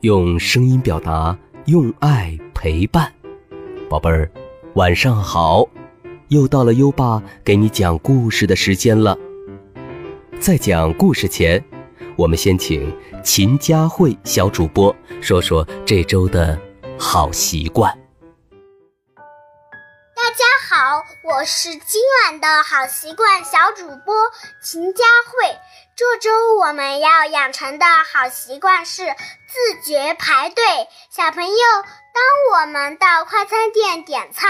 用声音表达，用爱陪伴。宝贝儿，晚上好！又到了优爸给你讲故事的时间了。在讲故事前，我们先请秦佳慧小主播说说这周的好习惯。大家好，我是今晚的好习惯小主播秦佳慧。这周我们要养成的好习惯是自觉排队。小朋友，当我们到快餐店点餐、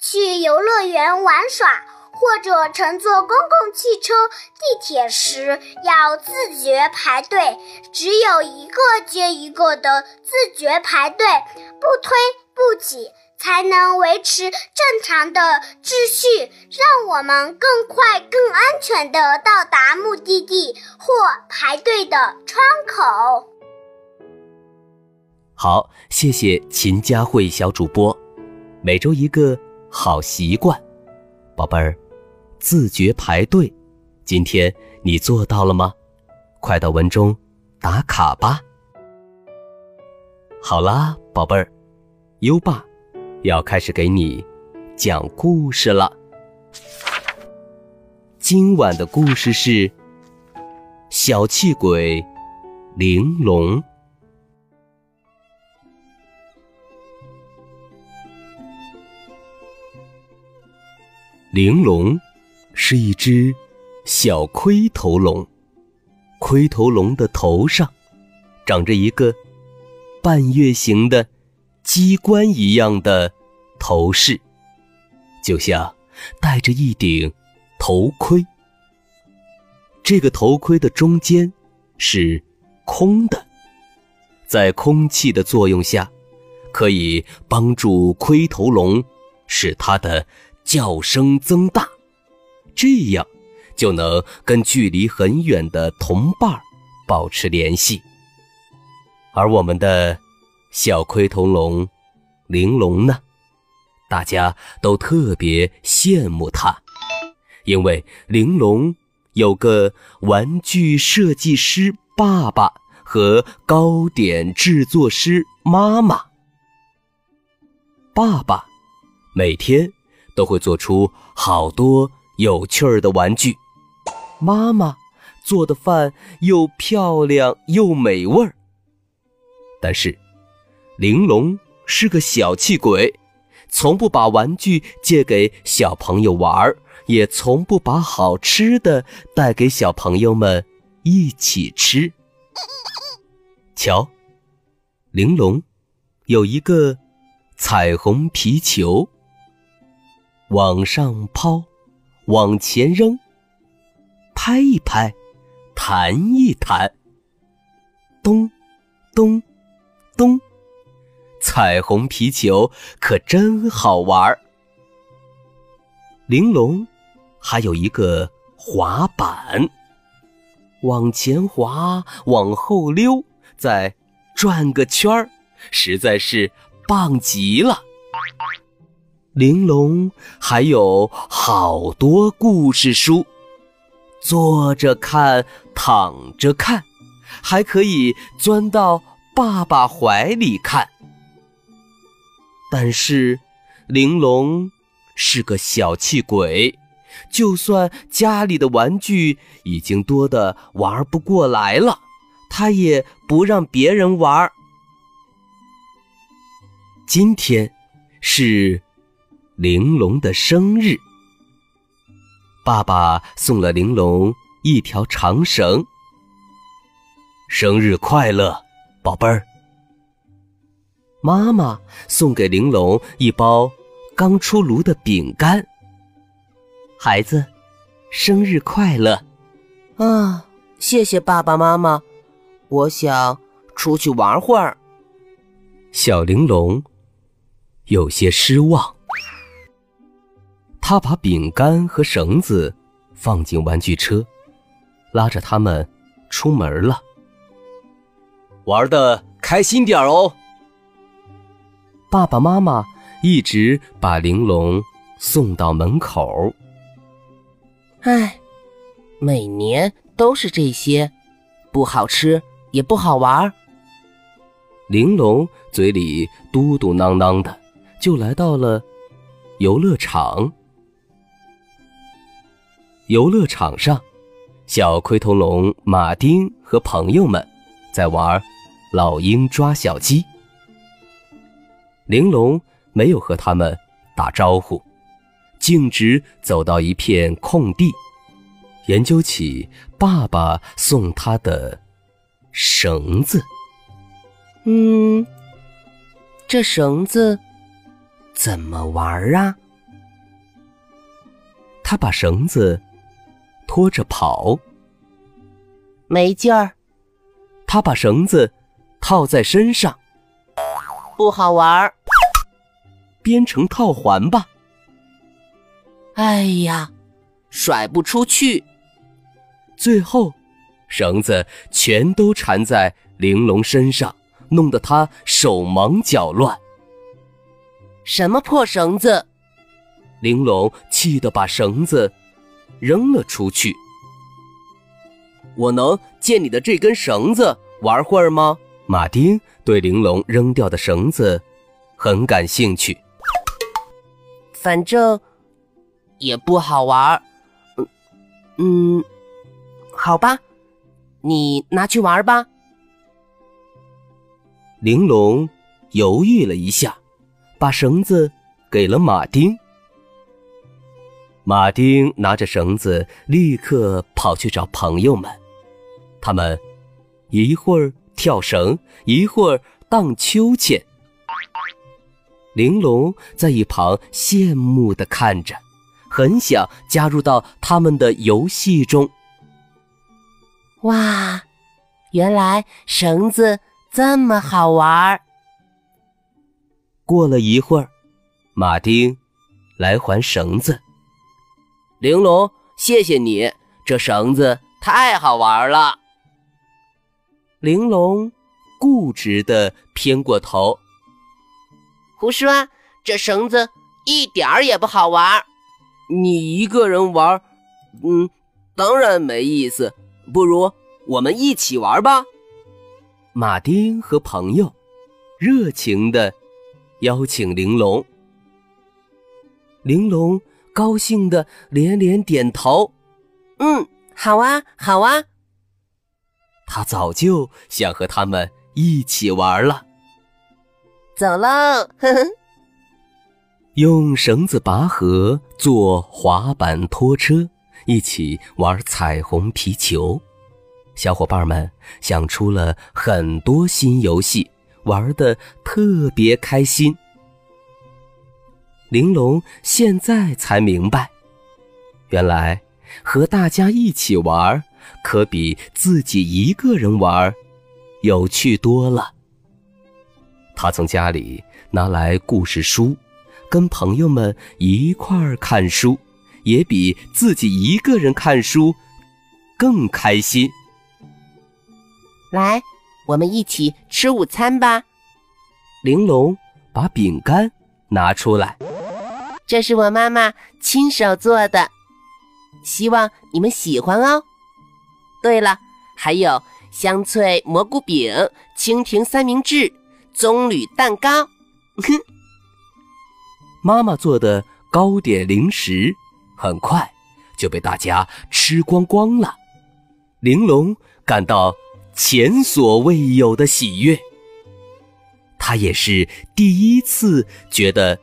去游乐园玩耍，或者乘坐公共汽车、地铁时，要自觉排队。只有一个接一个的自觉排队，不推不挤。才能维持正常的秩序，让我们更快、更安全地到达目的地或排队的窗口。好，谢谢秦佳慧小主播。每周一个好习惯，宝贝儿，自觉排队。今天你做到了吗？快到文中打卡吧。好啦，宝贝儿，优爸。要开始给你讲故事了。今晚的故事是小气鬼玲珑。玲珑是一只小盔头龙，盔头龙的头上长着一个半月形的。机关一样的头饰，就像戴着一顶头盔。这个头盔的中间是空的，在空气的作用下，可以帮助盔头龙使它的叫声增大，这样就能跟距离很远的同伴保持联系。而我们的。小盔头龙，玲珑呢？大家都特别羡慕它，因为玲珑有个玩具设计师爸爸和糕点制作师妈妈。爸爸每天都会做出好多有趣儿的玩具，妈妈做的饭又漂亮又美味儿，但是。玲珑是个小气鬼，从不把玩具借给小朋友玩，也从不把好吃的带给小朋友们一起吃。瞧，玲珑有一个彩虹皮球，往上抛，往前扔，拍一拍，弹一弹，咚，咚，咚。彩虹皮球可真好玩儿。玲珑还有一个滑板，往前滑，往后溜，再转个圈儿，实在是棒极了。玲珑还有好多故事书，坐着看，躺着看，还可以钻到爸爸怀里看。但是，玲珑是个小气鬼，就算家里的玩具已经多的玩不过来了，他也不让别人玩。今天是玲珑的生日，爸爸送了玲珑一条长绳。生日快乐，宝贝儿！妈妈送给玲珑一包刚出炉的饼干。孩子，生日快乐！啊，谢谢爸爸妈妈。我想出去玩会儿。小玲珑有些失望。他把饼干和绳子放进玩具车，拉着他们出门了。玩的开心点哦！爸爸妈妈一直把玲珑送到门口。唉，每年都是这些，不好吃也不好玩。玲珑嘴里嘟嘟囔囔的，就来到了游乐场。游乐场上，小盔头龙马丁和朋友们在玩老鹰抓小鸡。玲珑没有和他们打招呼，径直走到一片空地，研究起爸爸送他的绳子。嗯，这绳子怎么玩啊？他把绳子拖着跑，没劲儿。他把绳子套在身上，不好玩。编成套环吧。哎呀，甩不出去。最后，绳子全都缠在玲珑身上。弄得他手忙脚乱。什么破绳子！玲珑气得把绳子扔了出去。我能借你的这根绳子玩会儿吗？马丁对玲珑扔掉的绳子很感兴趣。反正也不好玩。嗯嗯，好吧，你拿去玩吧。玲珑犹豫了一下，把绳子给了马丁。马丁拿着绳子，立刻跑去找朋友们。他们一会儿跳绳，一会儿荡秋千。玲珑在一旁羡慕的看着，很想加入到他们的游戏中。哇，原来绳子。这么好玩！过了一会儿，马丁来还绳子。玲珑，谢谢你，这绳子太好玩了。玲珑固执的偏过头，胡说，这绳子一点儿也不好玩。你一个人玩，嗯，当然没意思。不如我们一起玩吧。马丁和朋友热情的邀请玲珑，玲珑高兴的连连点头：“嗯，好啊，好啊。”他早就想和他们一起玩了。走喽，呵呵。用绳子拔河，坐滑板拖车，一起玩彩虹皮球。小伙伴们想出了很多新游戏，玩的特别开心。玲珑现在才明白，原来和大家一起玩，可比自己一个人玩有趣多了。他从家里拿来故事书，跟朋友们一块儿看书，也比自己一个人看书更开心。来，我们一起吃午餐吧。玲珑把饼干拿出来，这是我妈妈亲手做的，希望你们喜欢哦。对了，还有香脆蘑菇饼、蜻蜓三明治、棕榈蛋糕。哼，妈妈做的糕点零食很快就被大家吃光光了。玲珑感到。前所未有的喜悦。他也是第一次觉得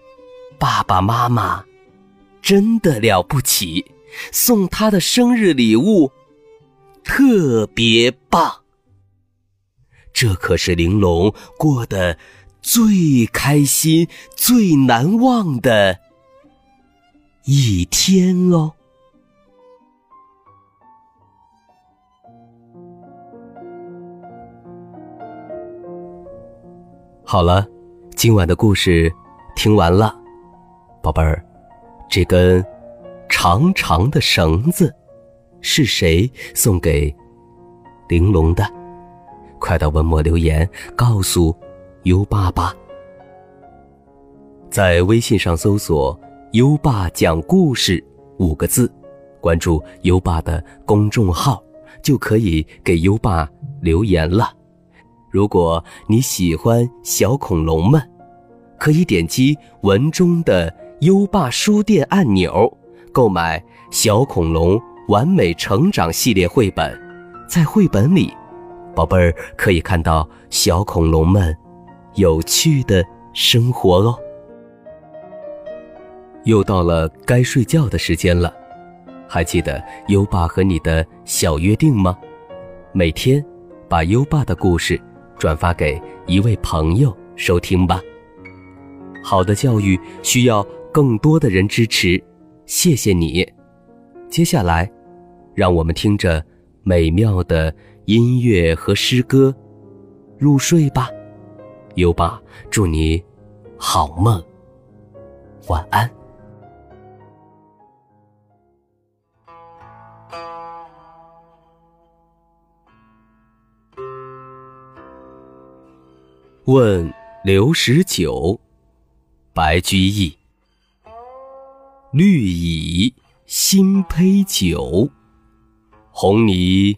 爸爸妈妈真的了不起，送他的生日礼物特别棒。这可是玲珑过得最开心、最难忘的一天哦。好了，今晚的故事听完了，宝贝儿，这根长长的绳子是谁送给玲珑的？快到文末留言告诉优爸吧。在微信上搜索“优爸讲故事”五个字，关注优爸的公众号，就可以给优爸留言了。如果你喜欢小恐龙们，可以点击文中的优爸书店按钮，购买《小恐龙完美成长》系列绘本。在绘本里，宝贝儿可以看到小恐龙们有趣的生活哦。又到了该睡觉的时间了，还记得优爸和你的小约定吗？每天把优爸的故事。转发给一位朋友收听吧。好的教育需要更多的人支持，谢谢你。接下来，让我们听着美妙的音乐和诗歌入睡吧。优爸，祝你好梦，晚安。问刘十九，白居易。绿蚁新醅酒，红泥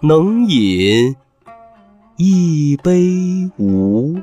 能饮一杯无？